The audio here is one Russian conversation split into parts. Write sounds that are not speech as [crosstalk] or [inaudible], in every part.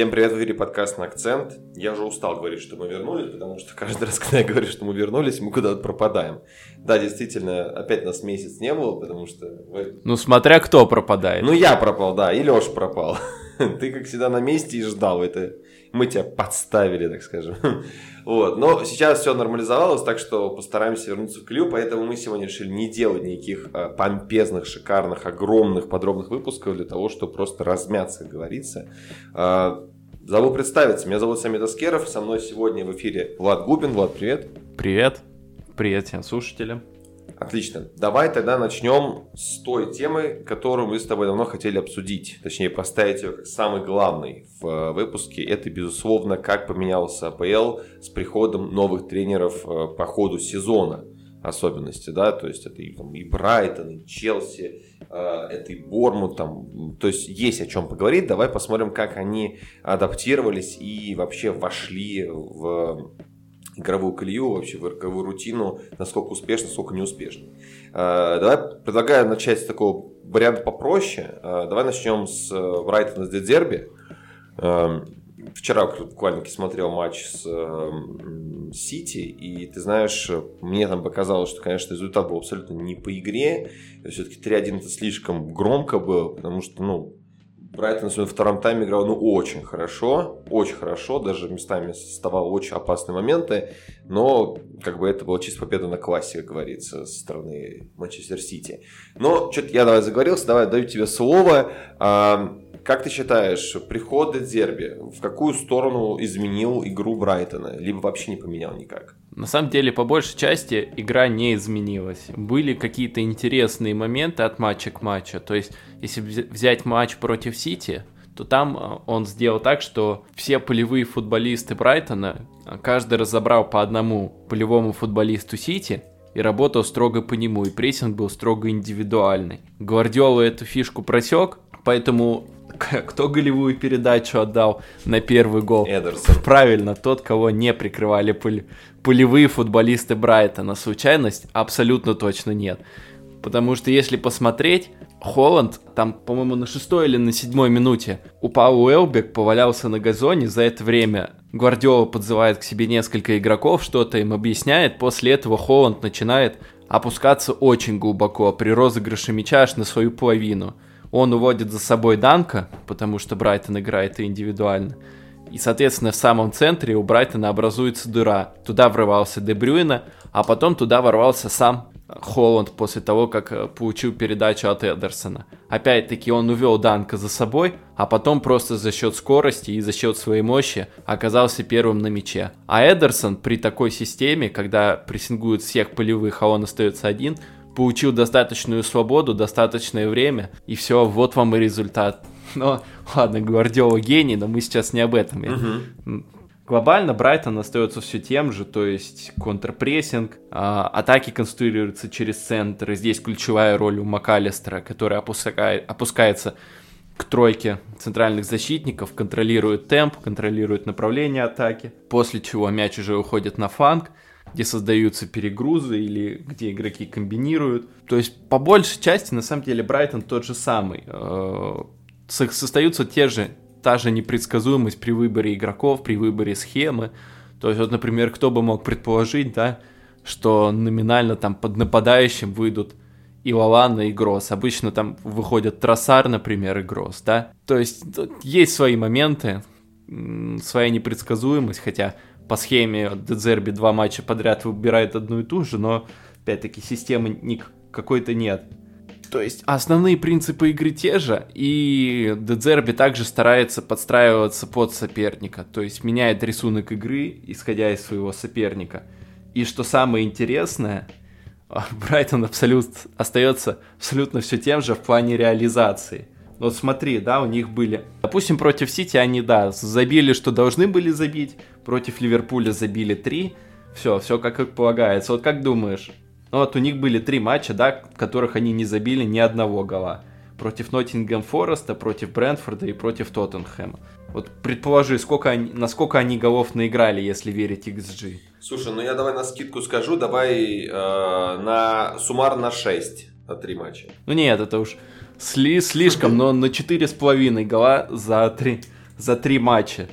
Всем привет, в эфире подкаст на акцент. Я уже устал говорить, что мы вернулись, потому что каждый [laughs] раз, когда я говорю, что мы вернулись, мы куда-то пропадаем. Да, действительно, опять нас месяц не было, потому что... Ну, смотря кто пропадает. Ну, я пропал, да, и Леша пропал. [laughs] Ты, как всегда, на месте и ждал это. Мы тебя подставили, так скажем. [laughs] Вот. Но сейчас все нормализовалось, так что постараемся вернуться в клю, поэтому мы сегодня решили не делать никаких э, помпезных, шикарных, огромных, подробных выпусков для того, чтобы просто размяться, как говорится. Забыл представиться. Меня зовут Самит Аскеров. Со мной сегодня в эфире Влад Губин. Влад, привет. Привет. Привет всем слушателям. Отлично. Давай тогда начнем с той темы, которую мы с тобой давно хотели обсудить. Точнее, поставить ее как самый главный в э, выпуске. Это, безусловно, как поменялся АПЛ с приходом новых тренеров э, по ходу сезона особенности, да, то есть это и, там, и Брайтон, и Челси, э, это и Бормут, там, то есть есть о чем поговорить, давай посмотрим, как они адаптировались и вообще вошли в игровую колею, вообще в игровую рутину, насколько успешно, насколько неуспешно. Э, давай предлагаю начать с такого варианта попроще. Э, давай начнем с Брайтона с Дедерби. Вчера буквально смотрел матч с Сити, и ты знаешь, мне там показалось, что, конечно, результат был абсолютно не по игре. Все-таки 3-1 это слишком громко было, потому что, ну, Брайтон на своем втором тайме играл ну очень хорошо, очень хорошо, даже местами создавал очень опасные моменты, но как бы это была чисто победа на классе, как говорится, со стороны Манчестер Сити. Но что-то я давай заговорился, давай даю тебе слово. Как ты считаешь, приход Дерби в какую сторону изменил игру Брайтона, либо вообще не поменял никак? На самом деле, по большей части, игра не изменилась. Были какие-то интересные моменты от матча к матчу. То есть, если взять матч против Сити, то там э, он сделал так, что все полевые футболисты Брайтона, э, каждый разобрал по одному полевому футболисту Сити и работал строго по нему, и прессинг был строго индивидуальный. Гвардиола эту фишку просек, поэтому кто голевую передачу отдал на первый гол? Эдерсон. Правильно, тот, кого не прикрывали пуль, пулевые футболисты Брайтона. Случайность? Абсолютно точно нет. Потому что если посмотреть, Холланд там, по-моему, на шестой или на седьмой минуте упал Уэлбек, повалялся на газоне. За это время Гвардиола подзывает к себе несколько игроков, что-то им объясняет. После этого Холланд начинает опускаться очень глубоко при розыгрыше мяча аж на свою половину. Он уводит за собой Данка, потому что Брайтон играет индивидуально. И, соответственно, в самом центре у Брайтона образуется дыра. Туда врывался Дебрюйна, а потом туда ворвался сам Холланд после того, как э, получил передачу от Эдерсона. Опять-таки он увел Данка за собой, а потом просто за счет скорости и за счет своей мощи оказался первым на мяче. А Эдерсон при такой системе, когда прессингуют всех полевых, а он остается один, получил достаточную свободу, достаточное время, и все, вот вам и результат. [laughs] Но, ладно, Гвардиола гений, но мы сейчас не об этом. Угу. Глобально Брайтон остается все тем же, то есть контрпрессинг, а, атаки конструируются через центр, и здесь ключевая роль у МакАлистера, который опускает, опускается к тройке центральных защитников, контролирует темп, контролирует направление атаки, после чего мяч уже уходит на фланг, где создаются перегрузы или где игроки комбинируют. То есть, по большей части, на самом деле, Брайтон тот же самый. Э, Состаются те же, та же непредсказуемость при выборе игроков, при выборе схемы. То есть, вот, например, кто бы мог предположить, да, что номинально там под нападающим выйдут и Лалана, и Гросс. Обычно там выходят Тросар, например, и Гросс, да. То есть, есть свои моменты, своя непредсказуемость, хотя по схеме Дезерби два матча подряд выбирает одну и ту же, но опять-таки системы какой-то нет. То есть основные принципы игры те же, и Дезерби также старается подстраиваться под соперника, то есть меняет рисунок игры, исходя из своего соперника. И что самое интересное, Брайтон абсолют, остается абсолютно все тем же в плане реализации – вот смотри, да, у них были... Допустим, против Сити они, да, забили, что должны были забить. Против Ливерпуля забили три. Все, все как, как полагается. Вот как думаешь? Ну вот у них были три матча, да, в которых они не забили ни одного гола. Против Ноттингем Фореста, против Брентфорда и против Тоттенхэма. Вот предположи, сколько они, насколько они голов наиграли, если верить XG. Слушай, ну я давай на скидку скажу, давай э, на суммарно 6 на три матча. Ну нет, это уж сли, слишком, но на 4,5 гола за 3, за три матча.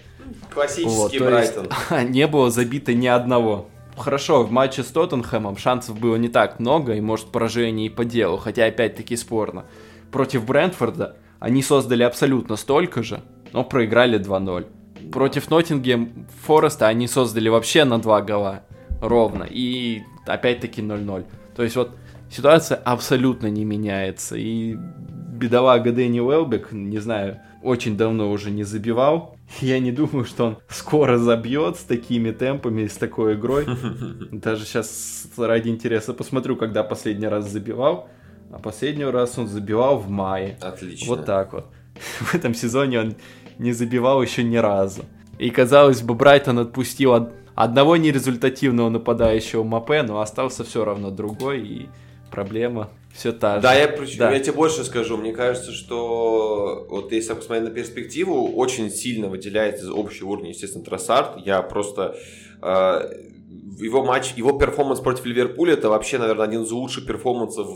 Классический вот, Брайтон. Есть, [laughs] не было забито ни одного. Хорошо, в матче с Тоттенхэмом шансов было не так много, и может поражение и по делу, хотя опять-таки спорно. Против Брентфорда они создали абсолютно столько же, но проиграли 2-0. Против Ноттингем Фореста они создали вообще на 2 гола ровно, и опять-таки 0-0. То есть вот ситуация абсолютно не меняется, и бедолага Дэнни Уэлбек, не знаю, очень давно уже не забивал. Я не думаю, что он скоро забьет с такими темпами, с такой игрой. [laughs] Даже сейчас ради интереса посмотрю, когда последний раз забивал. А последний раз он забивал в мае. Отлично. Вот так вот. [laughs] В этом сезоне он не забивал еще ни разу. И казалось бы, Брайтон отпустил одного нерезультативного нападающего Мапе, но остался все равно другой. И проблема все та же. Да, я, да. я тебе больше скажу. Мне кажется, что вот если посмотреть на перспективу, очень сильно выделяется из общего уровня, естественно, Троссард. Я просто... Э, его матч, его перформанс против Ливерпуля, это вообще, наверное, один из лучших перформансов,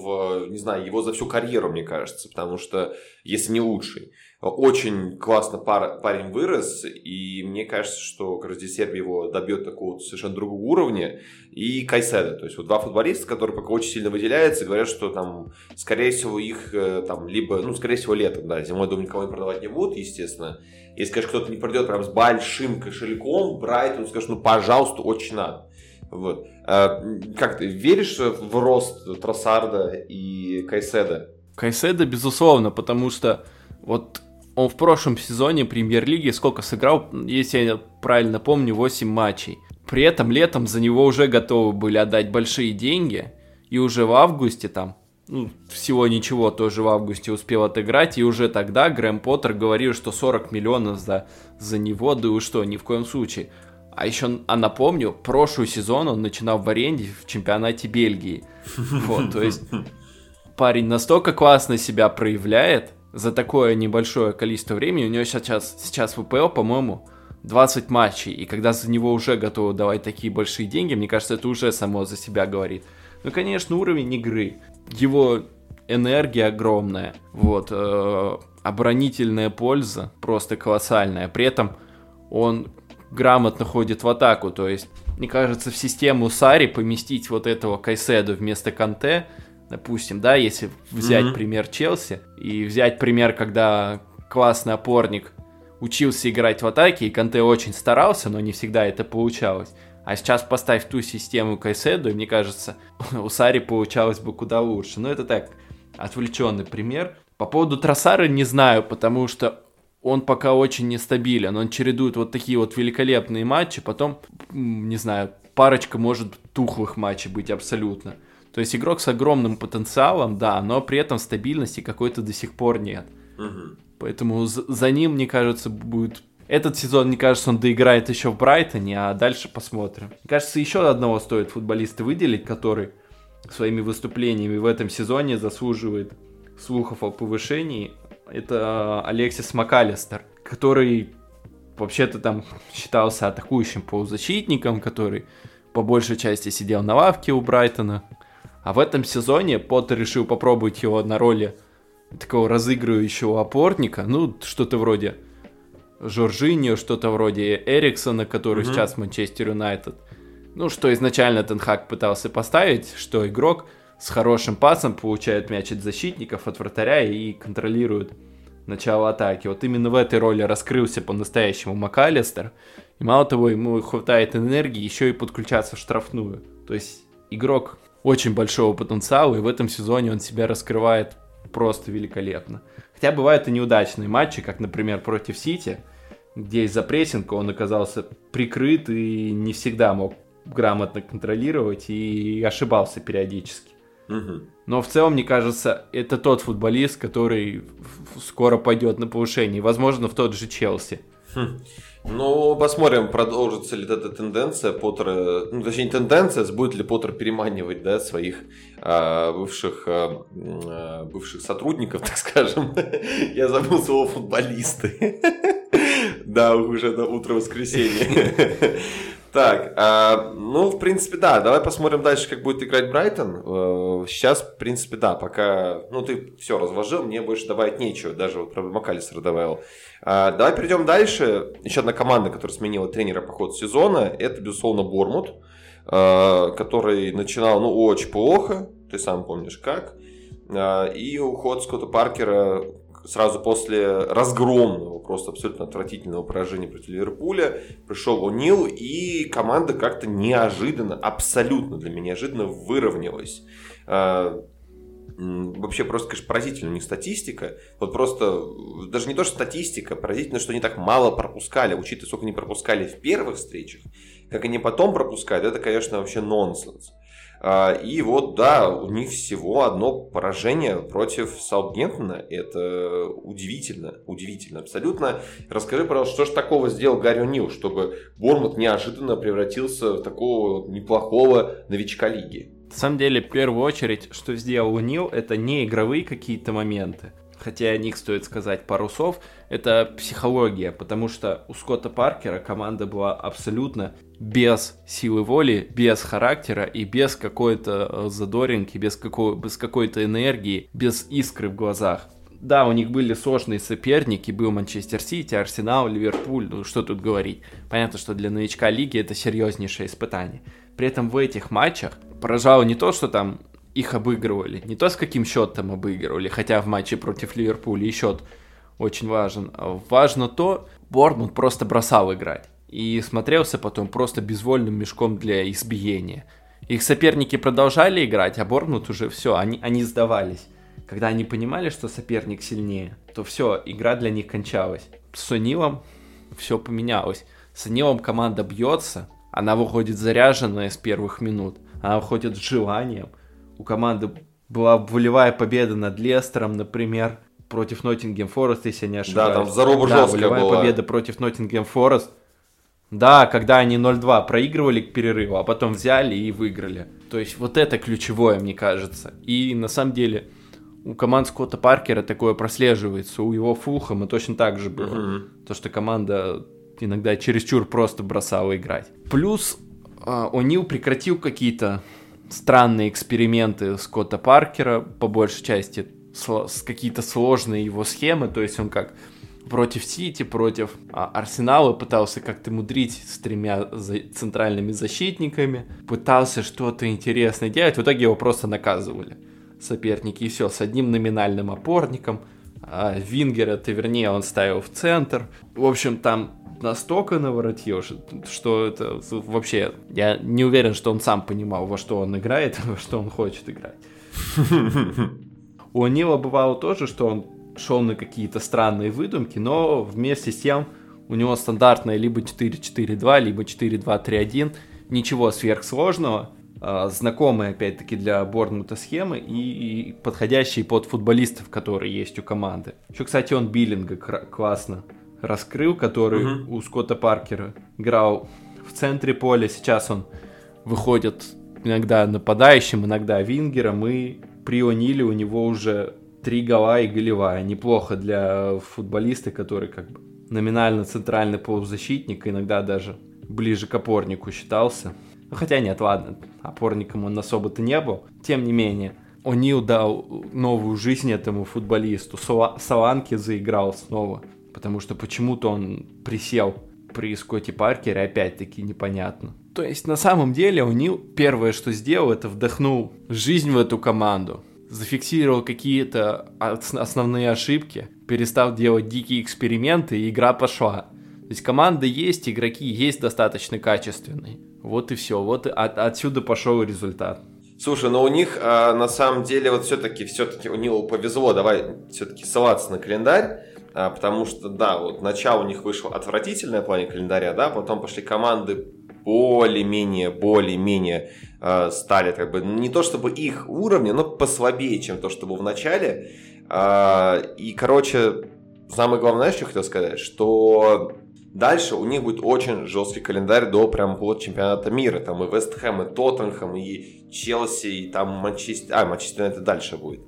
не знаю, его за всю карьеру, мне кажется, потому что, если не лучший. Очень классно пар, парень вырос, и мне кажется, что как раз его добьет такого совершенно другого уровня. И Кайседа, то есть вот два футболиста, которые пока очень сильно выделяются, говорят, что там, скорее всего, их э, там либо, ну, скорее всего, летом, да, зимой, думаю, никого не продавать не будут, естественно. Если, конечно, кто-то не придет прям с большим кошельком, Брайтон скажет, ну, пожалуйста, очень надо. Вот. А, как ты веришь в рост Тросарда и Кайседа? Кайседа, безусловно, потому что вот он в прошлом сезоне премьер-лиги сколько сыграл, если я правильно помню, 8 матчей. При этом летом за него уже готовы были отдать большие деньги, и уже в августе там, ну, всего ничего, тоже в августе успел отыграть, и уже тогда Грэм Поттер говорил, что 40 миллионов за, за него, да и что, ни в коем случае. А еще, а напомню, прошлый сезон он начинал в аренде в чемпионате Бельгии. [laughs] Вот, то есть парень настолько классно себя проявляет, за такое небольшое количество времени, у него сейчас, сейчас в УПЛ, по-моему, 20 матчей, и когда за него уже готовы давать такие большие деньги, мне кажется, это уже само за себя говорит. Ну, конечно, уровень игры, его энергия огромная, вот, э, оборонительная польза просто колоссальная, при этом он грамотно ходит в атаку, то есть, мне кажется, в систему Сари поместить вот этого Кайседу вместо Канте – допустим, да, если взять mm-hmm. пример Челси и взять пример, когда классный опорник учился играть в атаке, и Канте очень старался, но не всегда это получалось. А сейчас поставь ту систему Кайседу, и мне кажется, [laughs] у Сари получалось бы куда лучше. Но это так, отвлеченный пример. По поводу Тросара не знаю, потому что он пока очень нестабилен. Он чередует вот такие вот великолепные матчи, потом, не знаю, парочка может тухлых матчей быть абсолютно. То есть игрок с огромным потенциалом, да, но при этом стабильности какой-то до сих пор нет. Угу. Поэтому за ним, мне кажется, будет... Этот сезон, мне кажется, он доиграет еще в Брайтоне, а дальше посмотрим. Мне кажется, еще одного стоит футболиста выделить, который своими выступлениями в этом сезоне заслуживает слухов о повышении. Это Алексис МакАлистер, который вообще-то там считался атакующим полузащитником, который по большей части сидел на лавке у Брайтона, а в этом сезоне Поттер решил попробовать его на роли такого разыгрывающего опорника, ну, что-то вроде Жоржиньо, что-то вроде Эриксона, который mm-hmm. сейчас в Манчестер Юнайтед. Ну, что изначально Тенхак пытался поставить, что игрок с хорошим пасом получает мяч от защитников, от вратаря и контролирует начало атаки. Вот именно в этой роли раскрылся по-настоящему МакАлистер. И мало того, ему хватает энергии еще и подключаться в штрафную. То есть игрок очень большого потенциала, и в этом сезоне он себя раскрывает просто великолепно. Хотя бывают и неудачные матчи, как, например, против Сити, где из-за прессинга он оказался прикрыт и не всегда мог грамотно контролировать и ошибался периодически. Но в целом, мне кажется, это тот футболист, который скоро пойдет на повышение, возможно, в тот же Челси. Хм. Ну, посмотрим, продолжится ли эта тенденция Поттера, ну, точнее, тенденция, будет ли Поттер переманивать, да, своих бывших, а, а бывших сотрудников, [laughs] так скажем. Я забыл слово футболисты. [laughs] Да, уже на утро воскресенья. [laughs] Так, а, ну, в принципе, да, давай посмотрим дальше, как будет играть Брайтон. Э, сейчас, в принципе, да, пока, ну, ты все разложил, мне больше добавить нечего, даже вот про Макалистера добавил. А, давай перейдем дальше. Еще одна команда, которая сменила тренера по ходу сезона, это, безусловно, Бормут, который начинал, ну, очень плохо, ты сам помнишь как. Э, и уход Скотта Паркера сразу после разгромного, просто абсолютно отвратительного поражения против Ливерпуля, пришел О'Нил, и команда как-то неожиданно, абсолютно для меня неожиданно выровнялась. А, вообще просто, конечно, поразительно у них статистика. Вот просто, даже не то, что статистика, поразительно, что они так мало пропускали, учитывая, сколько они пропускали в первых встречах, как они потом пропускают, это, конечно, вообще нонсенс. А, и вот, да, у них всего одно поражение против Саутгемптона. Это удивительно, удивительно абсолютно. Расскажи, пожалуйста, что же такого сделал Гарри Нил, чтобы Бормут неожиданно превратился в такого неплохого новичка лиги? На самом деле, в первую очередь, что сделал Нил, это не игровые какие-то моменты, хотя о них стоит сказать пару слов, это психология, потому что у Скотта Паркера команда была абсолютно без силы воли, без характера и без какой-то э, задоринки, без, какой- без какой-то энергии, без искры в глазах. Да, у них были сложные соперники, был Манчестер Сити, Арсенал, Ливерпуль, ну что тут говорить. Понятно, что для новичка лиги это серьезнейшее испытание. При этом в этих матчах поражало не то, что там их обыгрывали. Не то, с каким счетом обыгрывали, хотя в матче против Ливерпуля и счет очень важен. Важно то, Борнмут просто бросал играть. И смотрелся потом просто безвольным мешком для избиения. Их соперники продолжали играть, а Борнмут уже все, они, они сдавались. Когда они понимали, что соперник сильнее, то все, игра для них кончалась. С Нилом все поменялось. С Нилом команда бьется, она выходит заряженная с первых минут, она выходит с желанием, у команды была волевая победа над Лестером, например, против Ноттингем Форест, если я не ошибаюсь. Да, там заруба да, волевая была. победа против Ноттингем Форест. Да, когда они 0-2 проигрывали к перерыву, а потом взяли и выиграли. То есть вот это ключевое, мне кажется. И на самом деле у команд Скотта Паркера такое прослеживается. У его Фулхэма точно так же было. Uh-huh. То, что команда иногда чересчур просто бросала играть. Плюс э, О'Нил прекратил какие-то странные эксперименты Скотта Паркера, по большей части с какие-то сложные его схемы, то есть он как против Сити, против а, Арсенала пытался как-то мудрить с тремя за центральными защитниками, пытался что-то интересное делать, в итоге его просто наказывали. Соперники, и все, с одним номинальным опорником, а Вингера, ты вернее, он ставил в центр. В общем, там настолько наворотил, что это вообще... Я не уверен, что он сам понимал, во что он играет, [laughs] во что он хочет играть. [laughs] У Нила бывало тоже, что он шел на какие-то странные выдумки, но вместе с тем у него стандартная либо 4-4-2, либо 4-2-3-1, ничего сверхсложного, знакомые опять-таки для Борнмута схемы и, подходящие под футболистов, которые есть у команды. Еще, кстати, он Биллинга классно раскрыл, который угу. у Скотта Паркера играл в центре поля. Сейчас он выходит иногда нападающим, иногда вингером, и при О'Ниле у него уже три гола и голевая. Неплохо для футболиста, который как бы номинально центральный полузащитник, иногда даже ближе к опорнику считался. Ну, хотя нет, ладно, опорником он особо-то не был. Тем не менее, О'Нил дал новую жизнь этому футболисту. Саланки заиграл снова потому что почему-то он присел при Скотте Паркере, опять-таки непонятно. То есть на самом деле у Нил первое, что сделал, это вдохнул жизнь в эту команду, зафиксировал какие-то основные ошибки, перестал делать дикие эксперименты, и игра пошла. То есть команда есть, игроки есть достаточно качественные. Вот и все, вот от, отсюда пошел результат. Слушай, но у них а, на самом деле вот все-таки, все-таки у него повезло, давай все-таки ссылаться на календарь. А, потому что, да, вот начало у них вышло отвратительное в плане календаря, да, потом пошли команды более-менее, более-менее э, стали как бы не то чтобы их уровня, но послабее, чем то, что было в начале. Э, и, короче, самое главное, что я хотел сказать, что дальше у них будет очень жесткий календарь до прям вот чемпионата мира. Там и Вест Хэм, и Тоттенхэм, и Челси, и там Манчестер... А, Манчестер это дальше будет.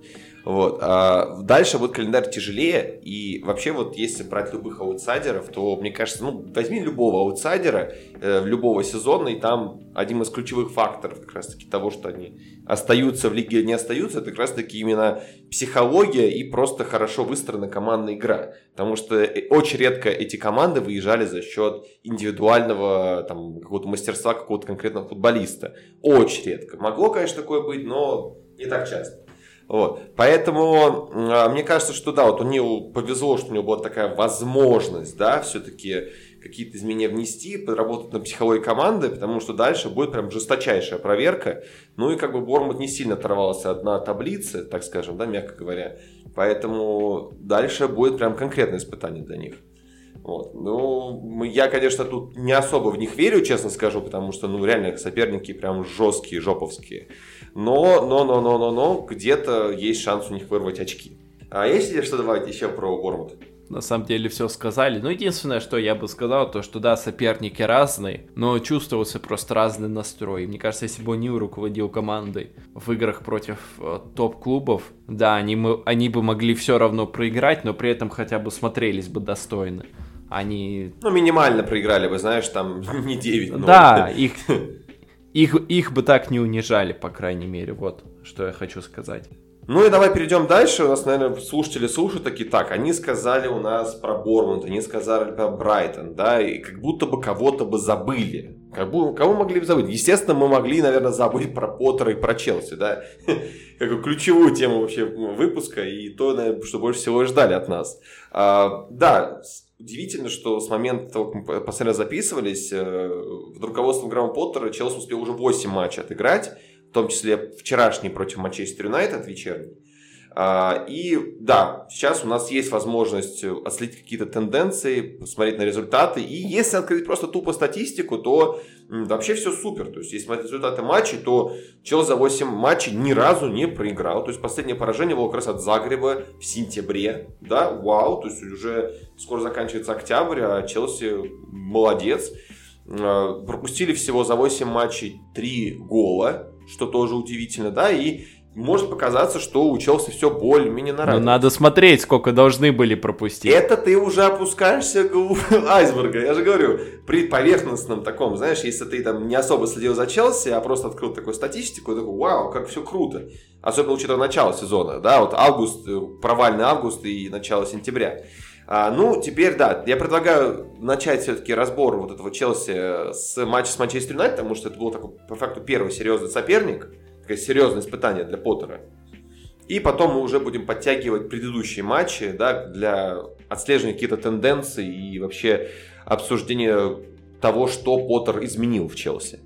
Вот. А дальше будет календарь тяжелее, и вообще вот если брать любых аутсайдеров, то, мне кажется, ну, возьми любого аутсайдера, э, любого сезона, и там один из ключевых факторов как раз-таки того, что они остаются в лиге не остаются, это как раз-таки именно психология и просто хорошо выстроена командная игра. Потому что э, очень редко эти команды выезжали за счет индивидуального там, какого-то мастерства какого-то конкретного футболиста. Очень редко. Могло, конечно, такое быть, но не так часто. Вот. Поэтому э, мне кажется, что да, вот у него повезло, что у него была такая возможность, да, все-таки какие-то изменения внести, подработать на психологии команды, потому что дальше будет прям жесточайшая проверка. Ну и как бы Бормут не сильно оторвался от на таблице, так скажем, да, мягко говоря. Поэтому дальше будет прям конкретное испытание для них. Вот. Ну, я, конечно, тут не особо в них верю, честно скажу, потому что, ну, реально соперники прям жесткие, жоповские. Но, но, но, но, но, но, где-то есть шанс у них вырвать очки. А есть ли что добавить еще про Бормут? На самом деле все сказали. Но единственное, что я бы сказал, то что да, соперники разные, но чувствовался просто разный настрой. Мне кажется, если бы Нил руководил командой в играх против э, топ-клубов, да, они, мы, они бы могли все равно проиграть, но при этом хотя бы смотрелись бы достойно. Они... Ну, минимально проиграли бы, знаешь, там [laughs] не 9 но... Да, [laughs] их, их, их бы так не унижали, по крайней мере, вот что я хочу сказать. Ну и давай перейдем дальше. У нас, наверное, слушатели слушают такие, так, они сказали у нас про Бормунд, они сказали про Брайтон, да, и как будто бы кого-то бы забыли. Как бы, кого могли бы забыть? Естественно, мы могли, наверное, забыть про Поттера и про Челси, да, [laughs] как ключевую тему вообще выпуска и то, наверное, что больше всего ждали от нас. А, да, Удивительно, что с момента того, как мы последний записывались, э, в руководстве Грамма Поттера Челси успел уже 8 матчей отыграть в том числе вчерашний против Манчестер Юнайтед вечерний. А, и да, сейчас у нас есть возможность отследить какие-то тенденции, посмотреть на результаты. И если открыть просто тупо статистику, то вообще все супер. То есть, если смотреть результаты матчей, то Челси за 8 матчей ни разу не проиграл. То есть, последнее поражение было как раз от Загреба в сентябре. Да, вау. То есть, уже скоро заканчивается октябрь, а Челси молодец. А, пропустили всего за 8 матчей 3 гола что тоже удивительно, да, и может показаться, что у Челси все более-менее нормально. Но надо смотреть, сколько должны были пропустить. Это ты уже опускаешься к [laughs] айсберга. Я же говорю, при поверхностном таком, знаешь, если ты там не особо следил за Челси, а просто открыл такую статистику, такой, вау, как все круто. Особенно учитывая начало сезона, да, вот август, э, провальный август и начало сентября. А, ну, теперь, да, я предлагаю начать все-таки разбор вот этого Челси с матча с Манчестер Юнайтед, потому что это был такой, по факту, первый серьезный соперник, такое серьезное испытание для Поттера. И потом мы уже будем подтягивать предыдущие матчи, да, для отслеживания каких-то тенденций и вообще обсуждения того, что Поттер изменил в Челси.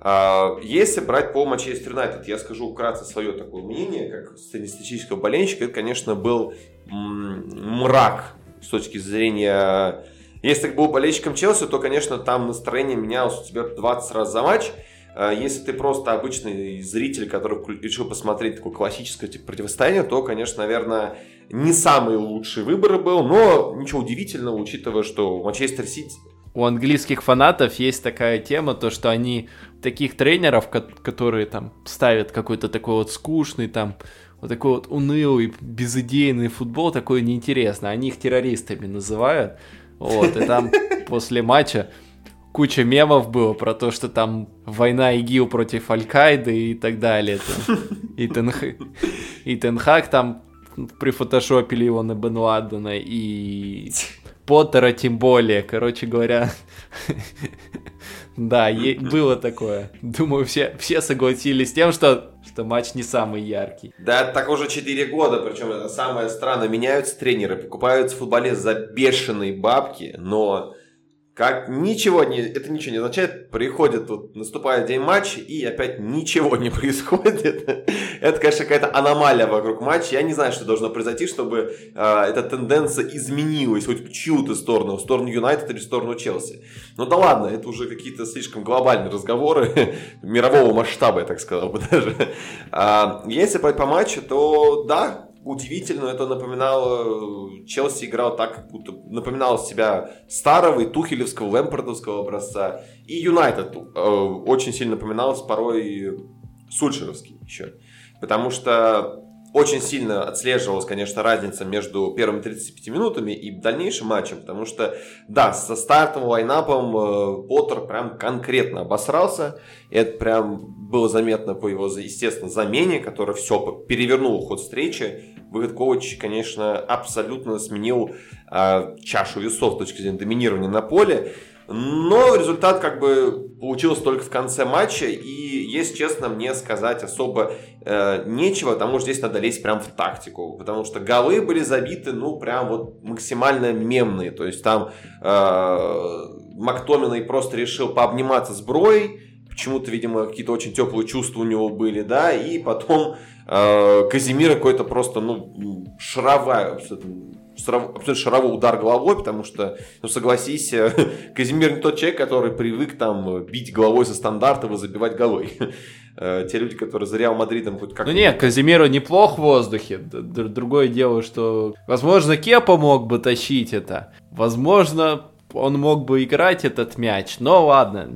А, если брать по Манчестер Юнайтед, я скажу вкратце свое такое мнение, как статистического болельщика, это, конечно, был мрак с точки зрения... Если ты был болельщиком Челси, то, конечно, там настроение менялось у тебя 20 раз за матч. А если ты просто обычный зритель, который решил посмотреть такое классическое типа, противостояние, то, конечно, наверное, не самый лучший выбор был, но ничего удивительного, учитывая, что Манчестер Сити... У английских фанатов есть такая тема, то что они таких тренеров, которые там ставят какой-то такой вот скучный там вот такой вот унылый, безыдейный футбол, такой неинтересный. Они их террористами называют. Вот, и там [laughs] после матча куча мемов было про то, что там война ИГИЛ против Аль-Каиды и так далее. И, Тенх... и Тенхак там прифотошопили его на Бен Ладена, и Поттера тем более. Короче говоря, [laughs] да, было такое. Думаю, все, все согласились с тем, что что матч не самый яркий. Да, так уже 4 года, причем это самое странное. Меняются тренеры, покупаются футболисты за бешеные бабки, но как ничего не, это ничего не означает. Приходит, вот, наступает день матча, и опять ничего не [laughs] происходит. это, конечно, какая-то аномалия вокруг матча. Я не знаю, что должно произойти, чтобы э, эта тенденция изменилась хоть в чью-то сторону, в сторону Юнайтед или в сторону Челси. Ну да ладно, это уже какие-то слишком глобальные разговоры [laughs] мирового масштаба, я так сказал бы даже. А, если по, по матчу, то да, удивительно, это напоминало, Челси играл так, как будто напоминал себя старого и тухелевского, лэмпордовского образца. И Юнайтед э, очень сильно напоминалось порой Сульшеровский еще. Потому что очень сильно отслеживалась, конечно, разница между первыми 35 минутами и дальнейшим матчем, потому что, да, со стартовым лайнапом э, Поттер прям конкретно обосрался. Это прям было заметно по его, естественно, замене, которая все перевернула ход встречи. Выход Ковач, конечно, абсолютно сменил э, чашу весов с точки зрения доминирования на поле. Но результат как бы получился только в конце матча, и, если честно, мне сказать особо э, нечего, потому что здесь надо лезть прям в тактику, потому что голы были забиты, ну, прям вот максимально мемные, то есть там э, Мактоминой просто решил пообниматься с Брой, почему-то, видимо, какие-то очень теплые чувства у него были, да, и потом э, Казимира какой-то просто, ну, шаровая, абсолютно шаровой удар головой, потому что, ну согласись, [laughs] Казимир не тот человек, который привык там бить головой со стандартов и забивать головой. [laughs] Э, те люди, которые за Реал Мадридом хоть как-то... Ну нет, Казимиру неплох в воздухе. Другое дело, что, возможно, Кепа мог бы тащить это. Возможно, он мог бы играть этот мяч. Но ладно,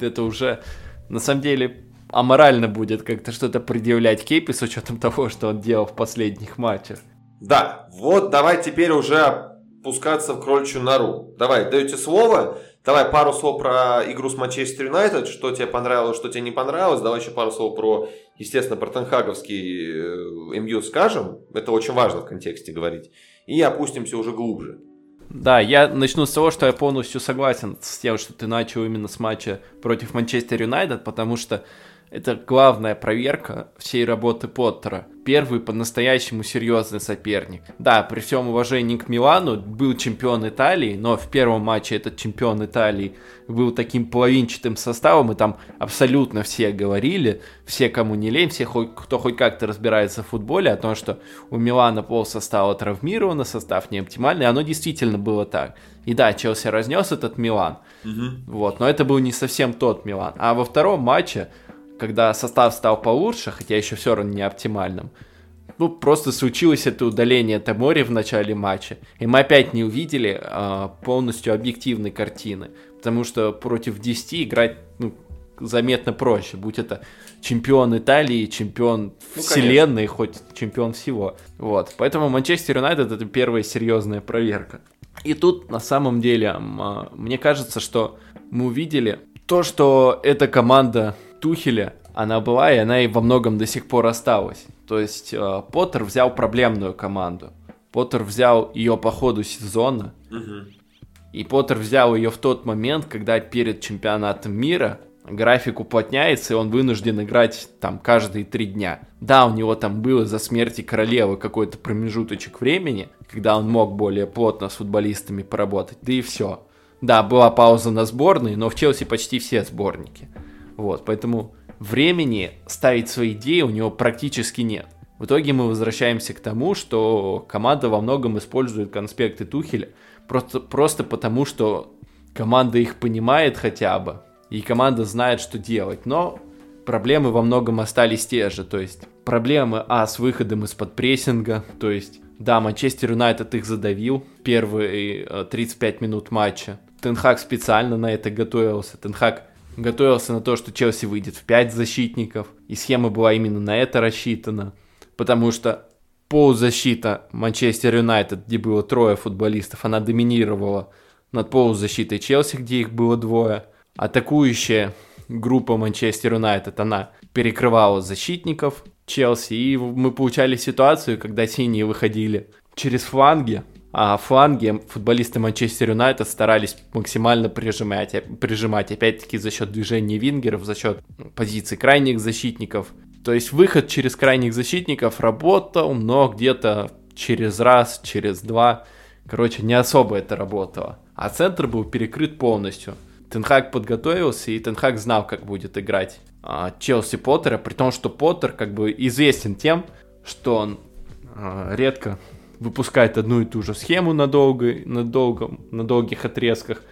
это уже на самом деле аморально будет как-то что-то предъявлять Кепи с учетом [laughs] того, что он делал в последних матчах. Да, вот давай теперь уже опускаться в кроличью нору. Давай, даете слово. Давай пару слов про игру с Манчестер Юнайтед, что тебе понравилось, что тебе не понравилось. Давай еще пару слов про, естественно, про Тенхаговский э, МЮ скажем. Это очень важно в контексте говорить. И опустимся уже глубже. Да, я начну с того, что я полностью согласен с тем, что ты начал именно с матча против Манчестер Юнайтед, потому что это главная проверка всей работы Поттера. Первый по-настоящему серьезный соперник. Да, при всем уважении к Милану, был чемпион Италии, но в первом матче этот чемпион Италии был таким половинчатым составом, и там абсолютно все говорили, все, кому не лень, все, кто хоть как-то разбирается в футболе, о том, что у Милана пол состава травмировано, состав не оптимальный, оно действительно было так. И да, Челси разнес этот Милан, угу. вот, но это был не совсем тот Милан. А во втором матче когда состав стал получше, хотя еще все равно не оптимальным, ну, просто случилось это удаление Тамори в начале матча, и мы опять не увидели э, полностью объективной картины, потому что против 10 играть ну, заметно проще, будь это чемпион Италии, чемпион ну, вселенной, конечно. хоть чемпион всего. Вот, поэтому Манчестер Юнайтед это первая серьезная проверка. И тут на самом деле э, мне кажется, что мы увидели то, что эта команда Тухеля она была, и она и во многом до сих пор осталась. То есть э, Поттер взял проблемную команду. Поттер взял ее по ходу сезона. Угу. И Поттер взял ее в тот момент, когда перед чемпионатом мира график уплотняется, и он вынужден играть там каждые три дня. Да, у него там было из-за смерти королевы какой-то промежуточек времени, когда он мог более плотно с футболистами поработать, да и все. Да, была пауза на сборной, но в Челси почти все сборники. Вот, поэтому времени ставить свои идеи у него практически нет. В итоге мы возвращаемся к тому, что команда во многом использует конспекты Тухеля просто, просто потому, что команда их понимает хотя бы, и команда знает, что делать. Но проблемы во многом остались те же, то есть проблемы, а, с выходом из-под прессинга, то есть, да, Манчестер Юнайтед их задавил первые 35 э, минут матча. Тенхак специально на это готовился. Тенхак готовился на то, что Челси выйдет в 5 защитников, и схема была именно на это рассчитана, потому что полузащита Манчестер Юнайтед, где было трое футболистов, она доминировала над полузащитой Челси, где их было двое. Атакующая группа Манчестер Юнайтед, она перекрывала защитников Челси, и мы получали ситуацию, когда синие выходили через фланги, а фланги футболисты Манчестер Юнайтед старались максимально прижимать, прижимать опять-таки за счет движения вингеров, за счет позиций крайних защитников. То есть выход через крайних защитников работал, но где-то через раз, через два. Короче, не особо это работало. А центр был перекрыт полностью. Тенхак подготовился, и Тенхак знал, как будет играть а, Челси Поттера, при том, что Поттер как бы известен тем, что он а, редко выпускает одну и ту же схему на, долго, на, долгом, на долгих отрезках.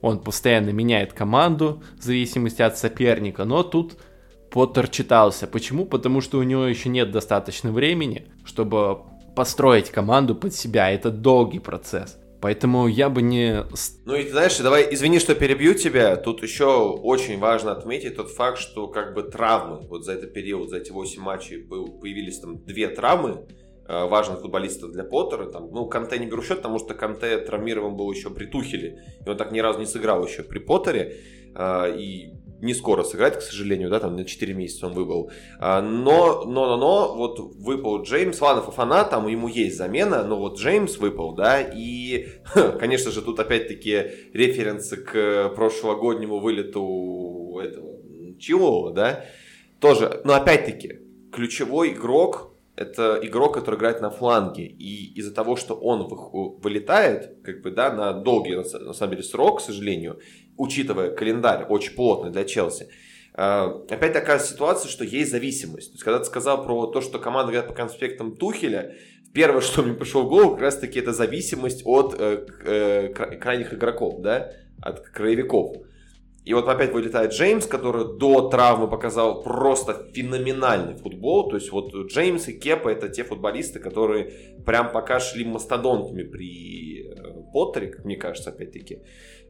Он постоянно меняет команду в зависимости от соперника. Но тут Поттер читался. Почему? Потому что у него еще нет достаточно времени, чтобы построить команду под себя. Это долгий процесс. Поэтому я бы не... Ну и знаешь, давай, извини, что перебью тебя. Тут еще очень важно отметить тот факт, что как бы травмы, вот за этот период, за эти 8 матчей появились там две травмы важных футболистов для Поттера. Там, ну, Канте не беру счет, потому что Канте травмирован был еще при Тухеле. И он так ни разу не сыграл еще при Поттере. Э, и не скоро сыграть, к сожалению, да, там на 4 месяца он выбыл. А, но, но, но, но, вот выпал Джеймс, ладно, Фафана, там ему есть замена, но вот Джеймс выпал, да, и, [laughs] конечно же, тут опять-таки референсы к прошлогоднему вылету этого Чилова, да, тоже, но опять-таки, ключевой игрок это игрок, который играет на фланге. И из-за того, что он вылетает, как бы, да, на долгий, на самом деле, срок, к сожалению, учитывая календарь очень плотный для Челси, э, опять такая ситуация, что есть зависимость. То есть, когда ты сказал про то, что команда играет по конспектам Тухеля, первое, [laughs] что мне пришло в голову, как раз таки это зависимость от э, э, крайних игроков, да, от краевиков. И вот опять вылетает Джеймс, который до травмы показал просто феноменальный футбол. То есть вот Джеймс и Кепа это те футболисты, которые прям пока шли мастодонтами при э, Поттере, как мне кажется, опять-таки.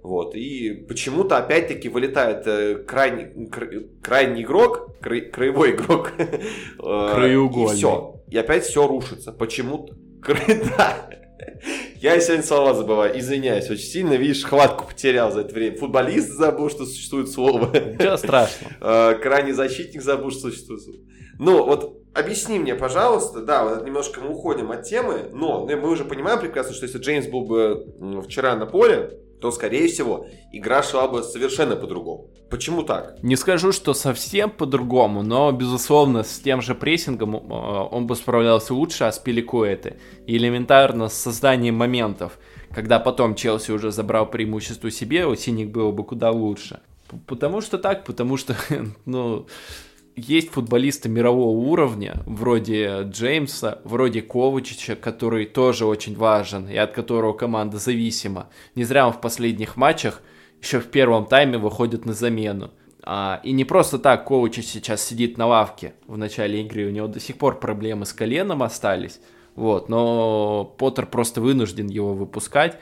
Вот. И почему-то опять-таки вылетает э, крайний, крайний игрок, край, краевой игрок. [laughs] Э, Краеугольный. И все. И опять все рушится. Почему-то. [laughs] Да. Я сегодня слова забываю, извиняюсь, очень сильно, видишь, хватку потерял за это время. Футболист забыл, что существует слово. Ничего страшного. Э, [laughs] крайний защитник забыл, что существует слово. Ну, вот объясни мне, пожалуйста, да, вот немножко мы уходим от темы, но мы уже понимаем прекрасно, что если Джеймс был бы вчера на поле, то, скорее всего, игра шла бы совершенно по-другому. Почему так? Не скажу, что совсем по-другому, но, безусловно, с тем же прессингом э, он бы справлялся лучше, а с Пеликуэты. И элементарно с созданием моментов. Когда потом Челси уже забрал преимущество себе, у синих было бы куда лучше. Потому что так, потому что, [laughs] ну, есть футболисты мирового уровня, вроде Джеймса, вроде Ковачича, который тоже очень важен и от которого команда зависима. Не зря он в последних матчах еще в первом тайме выходит на замену. А, и не просто так Ковачич сейчас сидит на лавке в начале игры, у него до сих пор проблемы с коленом остались. Вот, но Поттер просто вынужден его выпускать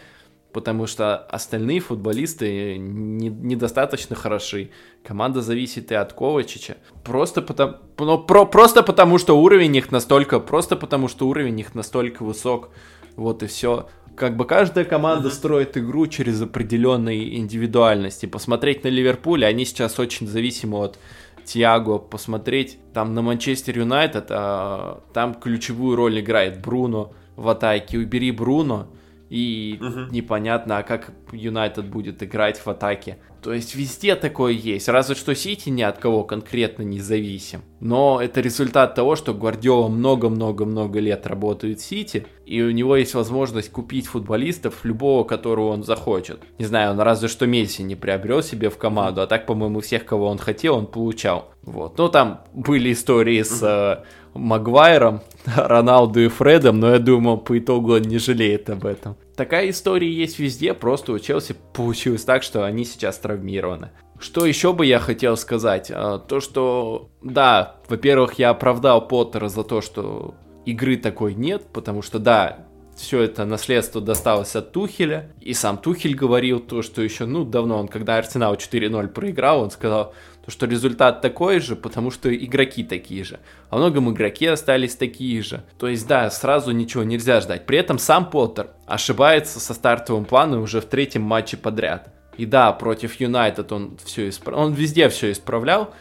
потому что остальные футболисты не, недостаточно хороши. Команда зависит и от Ковачича. Просто потому, ну, про, просто потому, что уровень их настолько, просто потому, что уровень их настолько высок. Вот и все. Как бы каждая команда строит игру через определенные индивидуальности. Посмотреть на Ливерпуль, они сейчас очень зависимы от Тиаго, посмотреть там на Манчестер Юнайтед, а, там ключевую роль играет Бруно в атаке. Убери Бруно, и угу. непонятно, а как Юнайтед будет играть в атаке. То есть везде такое есть, разве что Сити ни от кого конкретно не зависим. Но это результат того, что Гвардиола много-много-много лет работает в Сити, и у него есть возможность купить футболистов, любого, которого он захочет. Не знаю, он разве что Месси не приобрел себе в команду, а так, по-моему, всех, кого он хотел, он получал. Вот. Ну, там были истории с э, Магуайром, [laughs] Роналду и Фредом, но я думаю, по итогу он не жалеет об этом. Такая история есть везде, просто у Челси получилось так, что они сейчас травмированы. Что еще бы я хотел сказать? А, то, что, да, во-первых, я оправдал Поттера за то, что игры такой нет, потому что, да, все это наследство досталось от Тухеля, и сам Тухель говорил то, что еще, ну, давно он, когда Арсенал 4-0 проиграл, он сказал, то, что результат такой же, потому что игроки такие же. Во многом игроки остались такие же. То есть, да, сразу ничего нельзя ждать. При этом сам Поттер ошибается со стартовым планом уже в третьем матче подряд. И да, против Юнайтед он все исправлял, он везде все исправлял,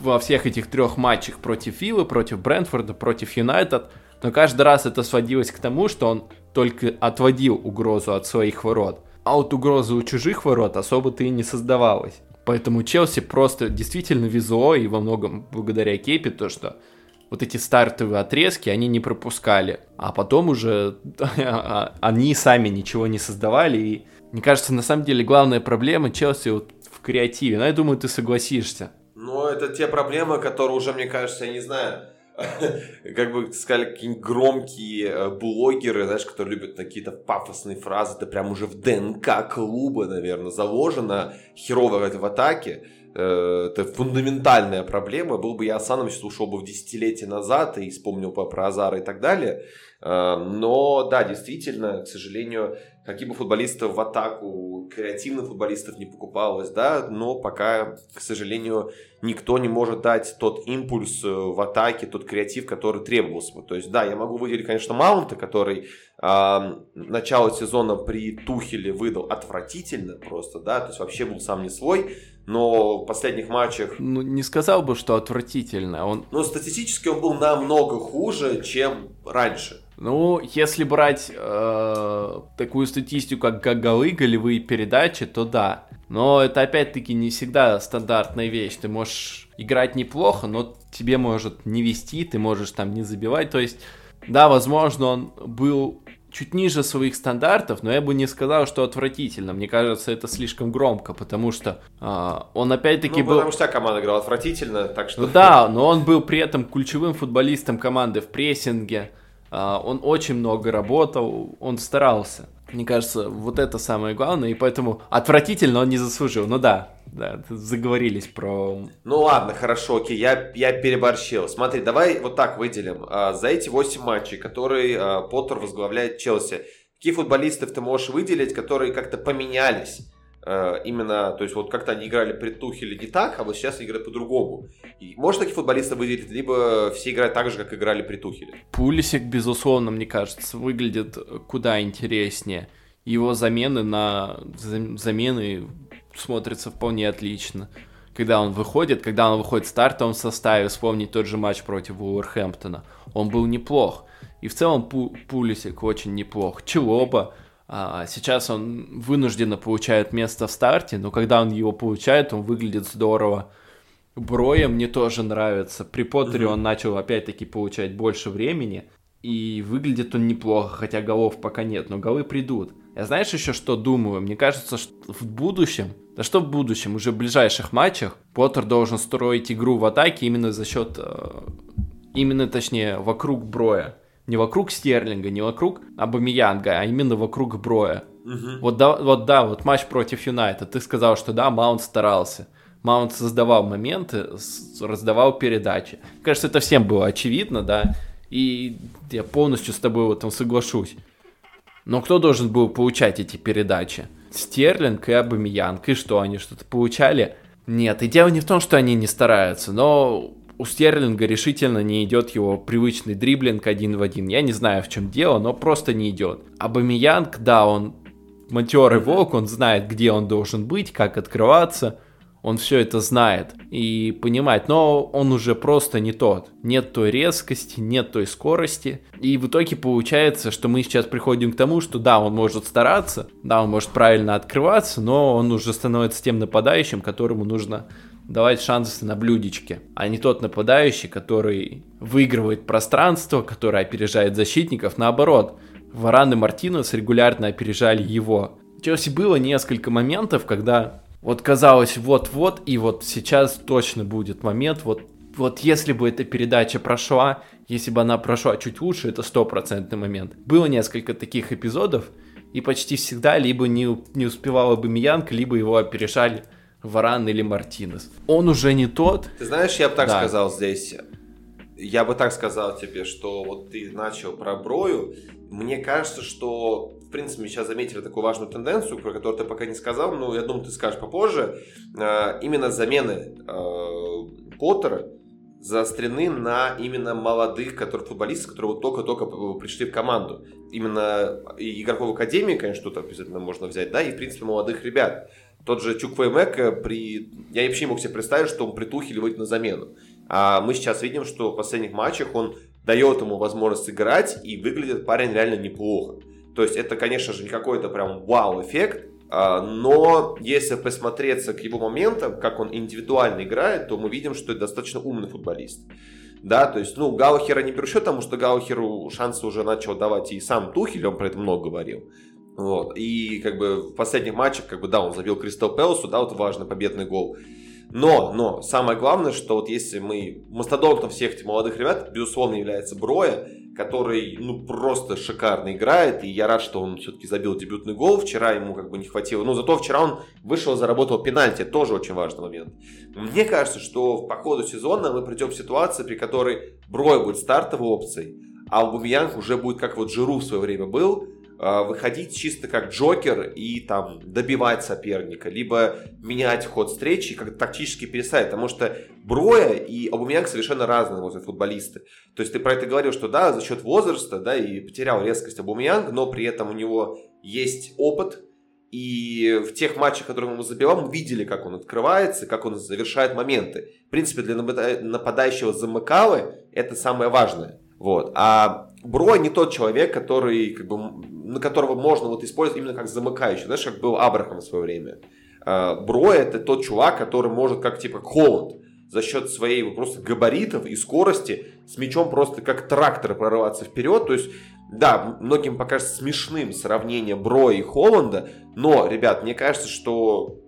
во всех этих трех матчах против Виллы, против Брэнфорда, против Юнайтед, но каждый раз это сводилось к тому, что он только отводил угрозу от своих ворот. А вот угрозы у чужих ворот особо-то и не создавалось. Поэтому Челси просто действительно везло, и во многом благодаря Кейпе, то, что вот эти стартовые отрезки они не пропускали. А потом уже [laughs] они сами ничего не создавали. И мне кажется, на самом деле главная проблема Челси вот в креативе. Но я думаю, ты согласишься. Ну, это те проблемы, которые уже, мне кажется, я не знаю, [laughs] как бы сказали, какие-нибудь громкие э, блогеры, знаешь, которые любят какие-то пафосные фразы, это прям уже в ДНК клуба, наверное, заложено херово в атаке. э, это фундаментальная проблема. Был бы я Асаном, сейчас ушел бы в десятилетие назад и вспомнил бы про Азара и так далее. Э, но да, действительно, к сожалению, каких бы футболистов в атаку, креативных футболистов не покупалось, да, но пока, к сожалению, никто не может дать тот импульс э, в атаке, тот креатив, который требовался бы. То есть, да, я могу выделить, конечно, Маунта, который э, начало сезона при Тухеле выдал отвратительно просто, да, то есть вообще был сам не свой, но в последних матчах... Ну, не сказал бы, что отвратительно. Он... Но статистически он был намного хуже, чем раньше. Ну, если брать э, такую статистику, как, как голы, голевые передачи, то да. Но это опять-таки не всегда стандартная вещь. Ты можешь играть неплохо, но тебе может не вести, ты можешь там не забивать. То есть, да, возможно, он был чуть ниже своих стандартов, но я бы не сказал, что отвратительно. Мне кажется, это слишком громко, потому что э, он опять-таки ну, был... потому что команда играла отвратительно, так что... Ну да, но он был при этом ключевым футболистом команды в прессинге. А, он очень много работал, он старался. Мне кажется, вот это самое главное, и поэтому отвратительно он не заслужил. Ну да, да, заговорились про... Ну ладно, хорошо, окей, я, я переборщил. Смотри, давай вот так выделим. А, за эти 8 матчей, которые а, Поттер возглавляет Челси, какие футболистов ты можешь выделить, которые как-то поменялись? Э, именно, то есть вот как-то они играли при Тухеле не так, а вот сейчас играют по-другому. И может таких футболистов выделить, либо все играют так же, как играли при Тухеле. Пулисик, безусловно, мне кажется, выглядит куда интереснее. Его замены на замены смотрятся вполне отлично. Когда он выходит, когда он выходит в стартовом составе, вспомнить тот же матч против Уолверхэмптона, он был неплох. И в целом Пулисик очень неплох. Челоба, сейчас он вынужденно получает место в старте, но когда он его получает, он выглядит здорово. Броя мне тоже нравится. При Поттере mm-hmm. он начал опять-таки получать больше времени. И выглядит он неплохо, хотя голов пока нет, но голы придут. Я знаешь еще что думаю? Мне кажется, что в будущем, да что в будущем, уже в ближайших матчах Поттер должен строить игру в атаке именно за счет, э, именно точнее, вокруг Броя не вокруг Стерлинга, не вокруг Абамиянга, а именно вокруг Броя. Угу. Вот, да, вот да, вот матч против Юнайта. Ты сказал, что да, Маунт старался. Маунт создавал моменты, раздавал передачи. Кажется, это всем было очевидно, да. И я полностью с тобой в этом соглашусь. Но кто должен был получать эти передачи? Стерлинг и Абамиянг. И что, они что-то получали? Нет, и дело не в том, что они не стараются, но у Стерлинга решительно не идет его привычный дриблинг один в один. Я не знаю, в чем дело, но просто не идет. Абамиянг, да, он матерый волк, он знает, где он должен быть, как открываться. Он все это знает и понимает, но он уже просто не тот. Нет той резкости, нет той скорости. И в итоге получается, что мы сейчас приходим к тому, что да, он может стараться, да, он может правильно открываться, но он уже становится тем нападающим, которому нужно давать шансы на блюдечке, а не тот нападающий, который выигрывает пространство, который опережает защитников. Наоборот, Варан и Мартинес регулярно опережали его. Челси было несколько моментов, когда вот казалось вот-вот, и вот сейчас точно будет момент, вот, вот если бы эта передача прошла, если бы она прошла чуть лучше, это стопроцентный момент. Было несколько таких эпизодов, и почти всегда либо не, не успевала бы Миянка, либо его опережали Варан или Мартинес. Он уже не тот. Ты знаешь, я бы так да. сказал здесь. Я бы так сказал тебе, что вот ты начал про Брою. Мне кажется, что, в принципе, мы сейчас заметили такую важную тенденцию, про которую ты пока не сказал, но я думаю, ты скажешь попозже. А, именно замены а, Поттера заострены на именно молодых которые, футболистов, которые вот только-только пришли в команду. Именно игроков Академии, конечно, тут обязательно можно взять, да, и, в принципе, молодых ребят. Тот же Чук Веймека при... Я вообще не мог себе представить, что он при Тухеле выйдет на замену. А мы сейчас видим, что в последних матчах он дает ему возможность играть, и выглядит парень реально неплохо. То есть это, конечно же, не какой-то прям вау-эффект, а, но если посмотреться к его моментам, как он индивидуально играет, то мы видим, что это достаточно умный футболист. Да, то есть, ну, Гаухера не беру счет, потому что Гаухеру шансы уже начал давать и сам Тухель, он про это много говорил. Вот. И как бы в последних матчах, как бы, да, он забил Кристал Пэласу, да, вот важный победный гол. Но, но, самое главное, что вот если мы мастодонтом всех этих молодых ребят, безусловно, является Броя, который, ну, просто шикарно играет, и я рад, что он все-таки забил дебютный гол, вчера ему как бы не хватило, но зато вчера он вышел, заработал пенальти, тоже очень важный момент. Мне кажется, что по ходу сезона мы придем в ситуацию, при которой Броя будет стартовой опцией, а Аубамьянг уже будет, как вот Жиру в свое время был, выходить чисто как Джокер и там добивать соперника, либо менять ход встречи, как тактически переставить, потому что Броя и Абумянг совершенно разные вот, футболисты. То есть ты про это говорил, что да, за счет возраста, да, и потерял резкость Абумянг, но при этом у него есть опыт, и в тех матчах, которые мы забивал, мы видели, как он открывается, как он завершает моменты. В принципе, для нападающего замыкалы это самое важное. Вот. А Бро не тот человек, который, как бы, на которого можно вот использовать именно как замыкающий. Знаешь, как был Абрахам в свое время. А, Бро это тот чувак, который может как типа Холланд за счет своей просто габаритов и скорости с мячом просто как трактор прорываться вперед. То есть, да, многим покажется смешным сравнение Бро и Холланда, но, ребят, мне кажется, что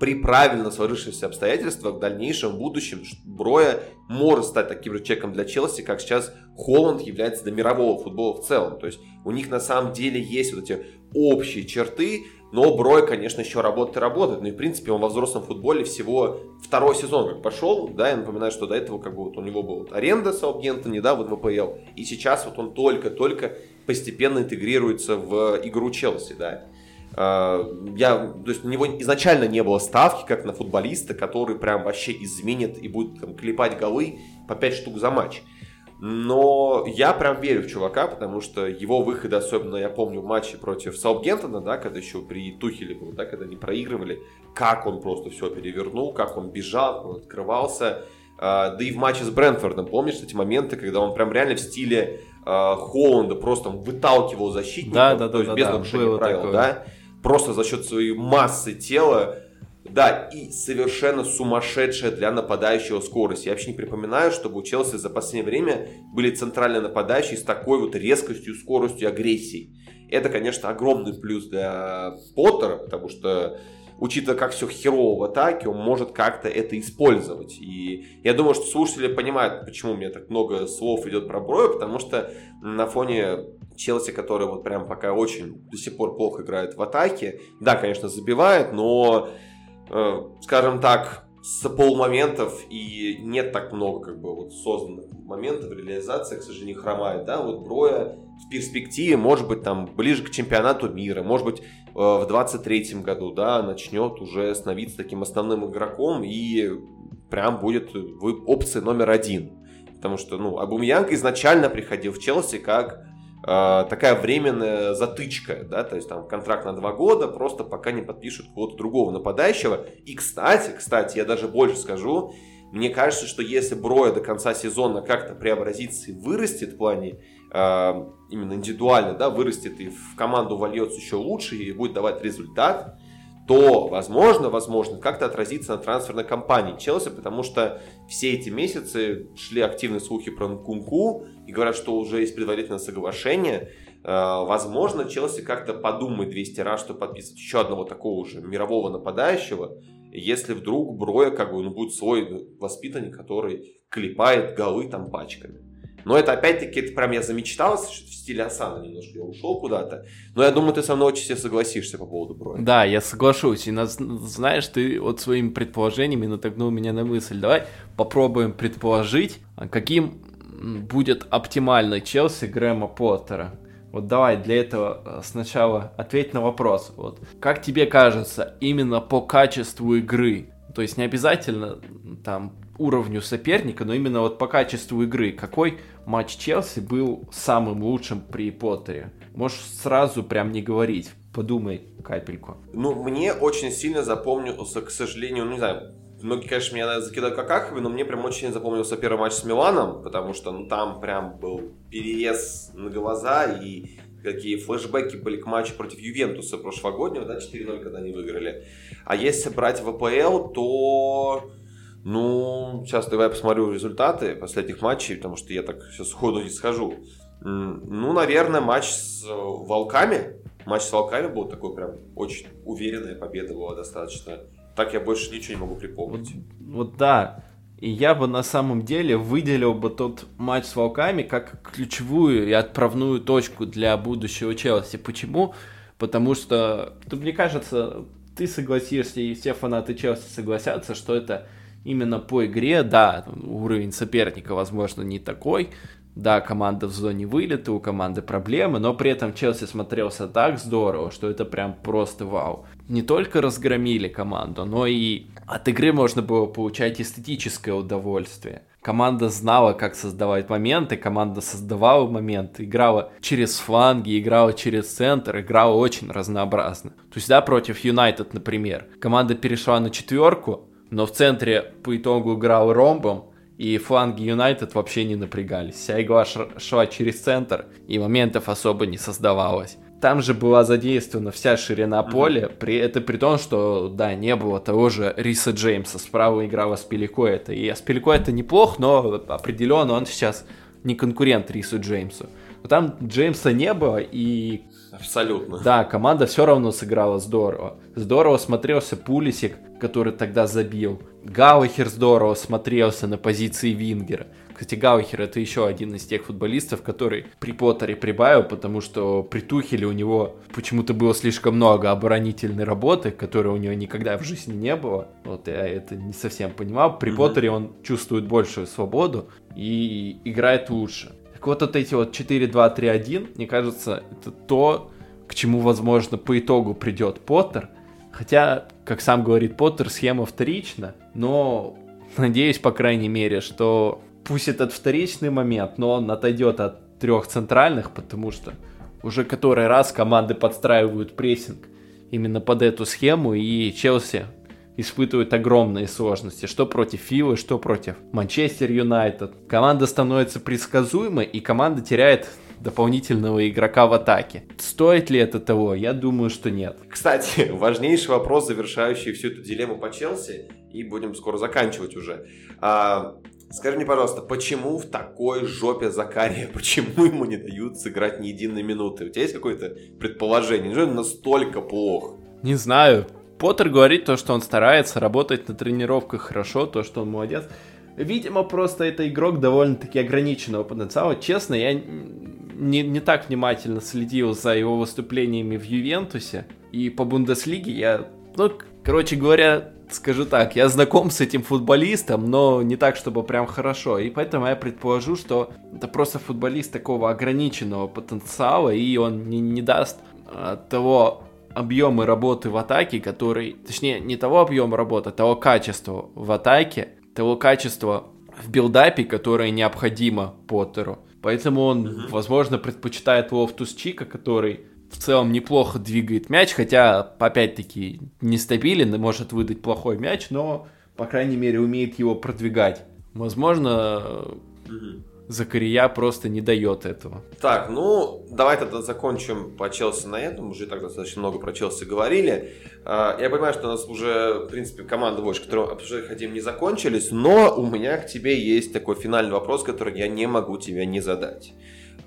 при правильно сложившихся обстоятельствах в дальнейшем в будущем Броя может стать таким же человеком для Челси, как сейчас Холланд является для мирового футбола в целом. То есть у них на самом деле есть вот эти общие черты, но Брой, конечно, еще работает и работает. Ну и, в принципе, он во взрослом футболе всего второй сезон как пошел. Да, я напоминаю, что до этого как бы вот у него была вот аренда Саутгемптоне, да, вот в АПЛ. И сейчас вот он только-только постепенно интегрируется в игру Челси, да. А, я, то есть у него изначально не было ставки, как на футболиста, который прям вообще изменит и будет там, клепать голы по 5 штук за матч. Но я прям верю в чувака, потому что его выходы, особенно я помню в матче против Саутгемптона, да, когда еще при Тухеле был, да, когда они проигрывали, как он просто все перевернул, как он бежал, он открывался. А, да и в матче с Брэнфордом, помнишь эти моменты, когда он прям реально в стиле а, Холланда просто выталкивал защитника, да, да, то да, есть да, без да, нарушения правил, такое. да просто за счет своей массы тела, да, и совершенно сумасшедшая для нападающего скорость. Я вообще не припоминаю, чтобы у Челси за последнее время были центральные нападающие с такой вот резкостью, скоростью, агрессией. Это, конечно, огромный плюс для Поттера, потому что учитывая, как все херово в атаке, он может как-то это использовать. И я думаю, что слушатели понимают, почему у меня так много слов идет про Броя, потому что на фоне Челси, который вот прям пока очень до сих пор плохо играет в атаке, да, конечно, забивает, но, э, скажем так, с полмоментов и нет так много как бы вот созданных моментов, реализация, к сожалению, хромает, да, вот Броя в перспективе, может быть, там, ближе к чемпионату мира, может быть, э, в 23-м году, да, начнет уже становиться таким основным игроком и прям будет в опции номер один. Потому что, ну, Абумьянг изначально приходил в Челси как э, такая временная затычка, да, то есть там контракт на два года, просто пока не подпишут кого-то другого нападающего. И, кстати, кстати, я даже больше скажу, мне кажется, что если Броя до конца сезона как-то преобразится и вырастет в плане э, именно индивидуально, да, вырастет и в команду вольется еще лучше и будет давать результат, то, возможно, возможно, как-то отразится на трансферной кампании Челси, потому что все эти месяцы шли активные слухи про Нкунку и говорят, что уже есть предварительное соглашение. Э, возможно, Челси как-то подумает 200 раз, что подписывать еще одного такого же мирового нападающего, если вдруг Броя как бы ну, будет свой воспитанник, который клепает голы там пачками. Но это опять-таки, это прям я замечтался, что в стиле Асана немножко я ушел куда-то. Но я думаю, ты со мной очень все согласишься по поводу Броя. Да, я соглашусь. И знаешь, ты вот своими предположениями натогнул меня на мысль. Давай попробуем предположить, а каким будет оптимальный Челси Грэма Поттера. Вот давай для этого э, сначала ответь на вопрос. Вот. Как тебе кажется, именно по качеству игры, то есть не обязательно там уровню соперника, но именно вот по качеству игры, какой матч Челси был самым лучшим при Поттере? Можешь сразу прям не говорить, подумай капельку. Ну, мне очень сильно запомнился, к сожалению, ну не знаю, многие, конечно, меня закидают как но мне прям очень запомнился первый матч с Миланом, потому что ну, там прям был переезд на глаза и какие флешбеки были к матчу против Ювентуса прошлогоднего, да, 4-0, когда они выиграли. А если брать в АПЛ, то ну, сейчас давай посмотрю результаты последних матчей, потому что я так сейчас сходу не схожу. Ну, наверное, матч с э, Волками. Матч с Волками был такой прям очень уверенная победа была достаточно. Так я больше ничего не могу припомнить. Вот, вот да. И я бы на самом деле выделил бы тот матч с Волками как ключевую и отправную точку для будущего Челси. Почему? Потому что, ну, мне кажется, ты согласишься, и все фанаты Челси согласятся, что это именно по игре, да, уровень соперника, возможно, не такой, да, команда в зоне вылета, у команды проблемы, но при этом Челси смотрелся так здорово, что это прям просто вау. Не только разгромили команду, но и от игры можно было получать эстетическое удовольствие. Команда знала, как создавать моменты, команда создавала моменты, играла через фланги, играла через центр, играла очень разнообразно. То есть, да, против Юнайтед, например, команда перешла на четверку, но в центре по итогу играл ромбом, и фланги Юнайтед вообще не напрягались. Вся игла шла через центр, и моментов особо не создавалось. Там же была задействована вся ширина поля, mm-hmm. при, это при том, что, да, не было того же Риса Джеймса, справа играла Аспиликуэта, и Аспиликуэта неплох, но определенно он сейчас не конкурент Рису Джеймсу. Но там Джеймса не было, и... Абсолютно. Да, команда все равно сыграла здорово. Здорово смотрелся Пулисик, который тогда забил. Гаухер здорово смотрелся на позиции Вингера. Кстати, Гаухер это еще один из тех футболистов, который при Поттере прибавил, потому что при Тухеле у него почему-то было слишком много оборонительной работы, которой у него никогда в жизни не было. Вот я это не совсем понимал. При mm-hmm. Поттере он чувствует большую свободу и играет лучше. Так вот, вот эти вот 4-2-3-1, мне кажется, это то, к чему, возможно, по итогу придет Поттер. Хотя, как сам говорит Поттер, схема вторична, но надеюсь, по крайней мере, что пусть этот вторичный момент, но он отойдет от трех центральных, потому что уже который раз команды подстраивают прессинг именно под эту схему, и Челси испытывает огромные сложности, что против Филы, что против Манчестер Юнайтед. Команда становится предсказуемой, и команда теряет дополнительного игрока в атаке. Стоит ли это того? Я думаю, что нет. Кстати, [laughs] важнейший вопрос, завершающий всю эту дилемму по Челси, и будем скоро заканчивать уже. А, скажи мне, пожалуйста, почему в такой жопе Закария, [laughs] почему ему не дают сыграть ни единой минуты? У тебя есть какое-то предположение? Неужели он настолько плох? Не знаю. Поттер говорит то, что он старается работать на тренировках хорошо, то, что он молодец. Видимо, просто это игрок довольно-таки ограниченного потенциала. Честно, я не, не так внимательно следил за его выступлениями в Ювентусе. И по Бундеслиге я, ну, короче говоря, скажу так, я знаком с этим футболистом, но не так, чтобы прям хорошо. И поэтому я предположу, что это просто футболист такого ограниченного потенциала, и он не, не даст а, того объема работы в атаке, который, точнее, не того объема работы, а того качества в атаке, того качества в build-up е, которое необходимо Поттеру. Поэтому он, угу. возможно, предпочитает Лофтус-Чика, который в целом неплохо двигает мяч, хотя, опять-таки, нестабилен и может выдать плохой мяч, но, по крайней мере, умеет его продвигать. Возможно, угу. Закария просто не дает этого. Так, ну, давай тогда закончим по Челси на этом. Уже так достаточно много про Челси говорили. А, я понимаю, что у нас уже, в принципе, команда больше, которую обсуждать хотим, не закончились, но у меня к тебе есть такой финальный вопрос, который я не могу тебе не задать.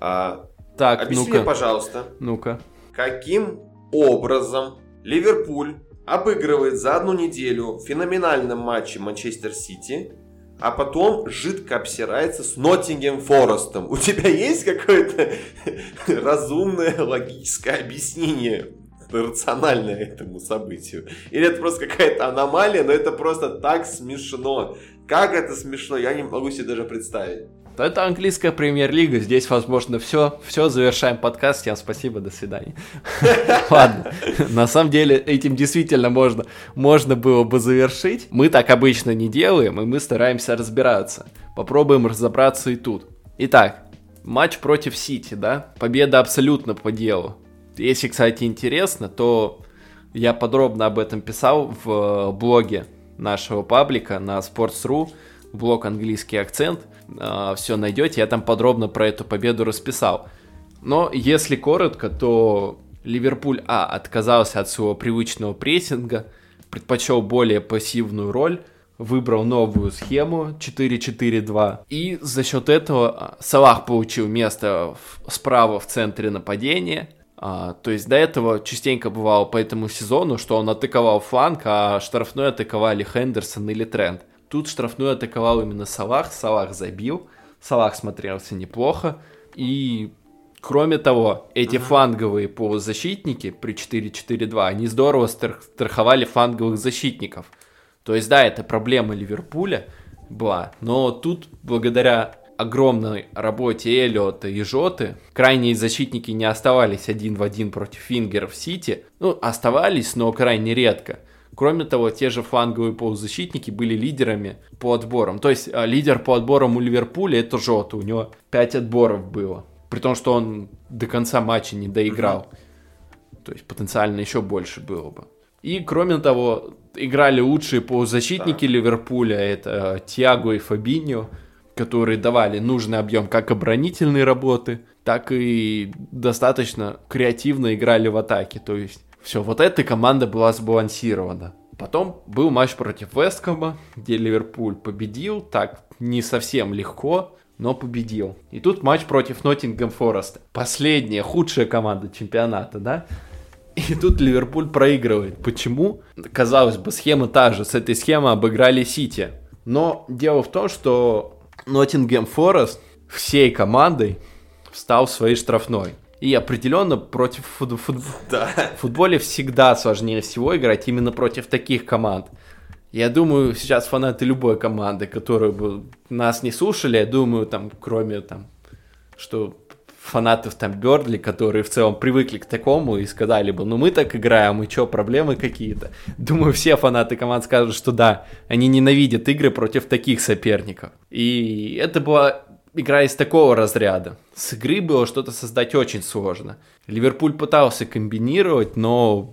А, так, Объясни ну-ка. мне, пожалуйста. Ну-ка. Каким образом Ливерпуль обыгрывает за одну неделю в феноменальном матче Манчестер Сити а потом жидко обсирается с Ноттингем Форестом. У тебя есть какое-то [laughs] разумное логическое объяснение рациональное этому событию? Или это просто какая-то аномалия, но это просто так смешно. Как это смешно, я не могу себе даже представить. Это английская премьер-лига, здесь, возможно, все. Все, завершаем подкаст. Всем спасибо, до свидания. [laughs] Ладно, на самом деле этим действительно можно, можно было бы завершить. Мы так обычно не делаем, и мы стараемся разбираться. Попробуем разобраться и тут. Итак, матч против Сити, да? Победа абсолютно по делу. Если, кстати, интересно, то я подробно об этом писал в блоге нашего паблика на Sports.ru, блог «Английский акцент», э, а, все найдете, я там подробно про эту победу расписал. Но если коротко, то Ливерпуль, а, отказался от своего привычного прессинга, предпочел более пассивную роль, выбрал новую схему 4-4-2. И за счет этого а, Салах получил место в, справа в центре нападения. А, то есть до этого частенько бывало по этому сезону, что он атаковал фланг, а штрафной атаковали Хендерсон или Трент. Тут штрафной атаковал именно Салах, Салах забил, Салах смотрелся неплохо. И кроме того, эти uh-huh. фланговые полузащитники при 4-4-2, они здорово страховали фланговых защитников. То есть да, это проблема Ливерпуля была, но тут благодаря огромной работе Эллиота и Жоты крайние защитники не оставались один в один против Фингеров Сити. Ну, оставались, но крайне редко. Кроме того, те же фланговые полузащитники были лидерами по отборам. То есть а, лидер по отборам у Ливерпуля это Жота, у него 5 отборов было. При том, что он до конца матча не доиграл. То есть потенциально еще больше было бы. И кроме того, играли лучшие полузащитники Ливерпуля, это Тиаго и Фабиньо которые давали нужный объем как оборонительной работы, так и достаточно креативно играли в атаке. То есть все, вот эта команда была сбалансирована. Потом был матч против Весткома, где Ливерпуль победил, так не совсем легко, но победил. И тут матч против Ноттингем Фореста. Последняя, худшая команда чемпионата, да? И тут Ливерпуль проигрывает. Почему? Казалось бы, схема та же. С этой схемы обыграли Сити. Но дело в том, что Ноттингем Форест всей командой встал в своей штрафной. И определенно против фут фут да. футболе всегда сложнее всего играть именно против таких команд. Я думаю, сейчас фанаты любой команды, которые бы нас не слушали, я думаю, там, кроме там, что фанатов там Бердли, которые в целом привыкли к такому и сказали бы, ну мы так играем, и что, проблемы какие-то? Думаю, все фанаты команд скажут, что да, они ненавидят игры против таких соперников. И это была игра из такого разряда. С игры было что-то создать очень сложно. Ливерпуль пытался комбинировать, но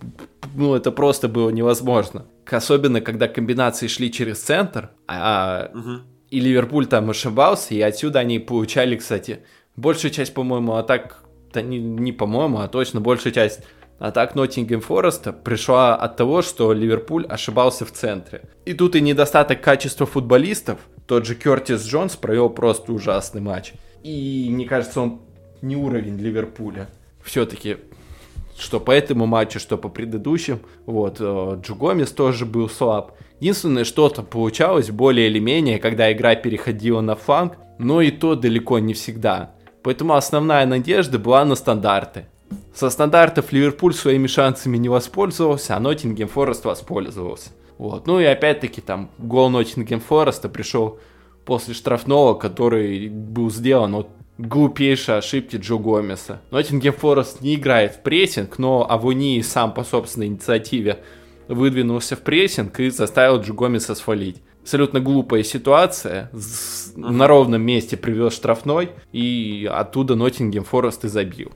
ну, это просто было невозможно. Особенно, когда комбинации шли через центр, а, угу. и Ливерпуль там ошибался, и отсюда они получали, кстати, большая часть, по-моему, атак, да не, не по-моему, а точно большая часть атак Ноттингем Фореста пришла от того, что Ливерпуль ошибался в центре. И тут и недостаток качества футболистов. Тот же Кертис Джонс провел просто ужасный матч. И мне кажется, он не уровень Ливерпуля. Все-таки что по этому матчу, что по предыдущим. Вот, э, Джугомес тоже был слаб. Единственное, что-то получалось более или менее, когда игра переходила на фланг, но и то далеко не всегда. Поэтому основная надежда была на стандарты. Со стандартов Ливерпуль своими шансами не воспользовался, а Ноттингем Форест воспользовался. Вот. Ну и опять-таки там гол Ноттингем Фореста пришел после штрафного, который был сделан от глупейшей ошибки Джо Гомеса. Ноттингем Форест не играет в прессинг, но Авуни сам по собственной инициативе выдвинулся в прессинг и заставил Джо Гомеса свалить абсолютно глупая ситуация. На ровном месте привез штрафной, и оттуда Ноттингем Форест и забил.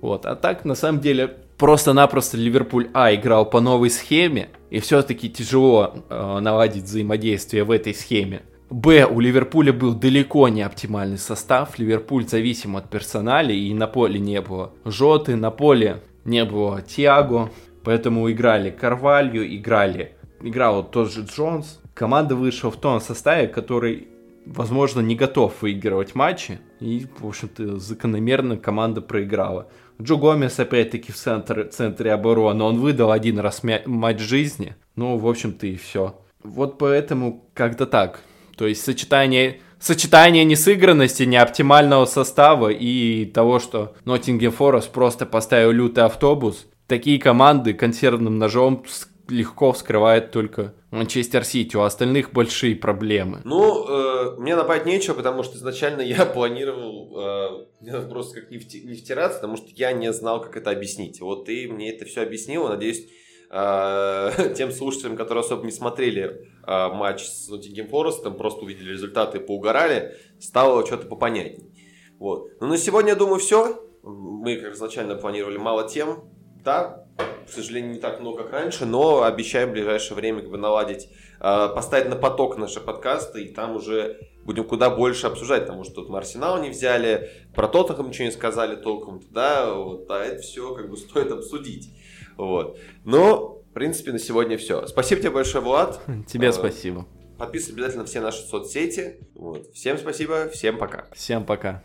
Вот. А так, на самом деле, просто-напросто Ливерпуль А играл по новой схеме, и все-таки тяжело э, наладить взаимодействие в этой схеме. Б, у Ливерпуля был далеко не оптимальный состав, Ливерпуль зависим от персонали, и на поле не было Жоты, на поле не было Тиаго, поэтому играли Карвалью, играли, играл тот же Джонс, команда вышла в том составе, который, возможно, не готов выигрывать матчи. И, в общем-то, закономерно команда проиграла. Джо Гомес, опять-таки, в центре, центре обороны. Он выдал один раз матч жизни. Ну, в общем-то, и все. Вот поэтому как-то так. То есть сочетание сочетание несыгранности, неоптимального состава и того, что Ноттингем Форест просто поставил лютый автобус. Такие команды консервным ножом легко вскрывает только Манчестер Сити, у остальных большие проблемы. Ну, э, мне напать нечего, потому что изначально я планировал э, просто как не, вти, не втираться, потому что я не знал, как это объяснить. Вот ты мне это все объяснил, надеюсь, э, [laughs] тем слушателям, которые особо не смотрели э, матч с Ноттингем Форестом, просто увидели результаты и поугорали, стало что-то попонятней. Вот. Но на сегодня, я думаю, все. Мы, как изначально планировали, мало тем. Да, к сожалению, не так много, как раньше, но обещаем в ближайшее время как бы наладить, э, поставить на поток наши подкасты, и там уже будем куда больше обсуждать, потому что тут мы Арсенал не взяли, про Тоттенхэм ничего не сказали толком, да, вот, а это все как бы стоит обсудить. Вот. Но, в принципе, на сегодня все. Спасибо тебе большое, Влад. Тебе э, спасибо. Подписывайтесь обязательно на все наши соцсети. Вот. Всем спасибо, всем пока. Всем пока.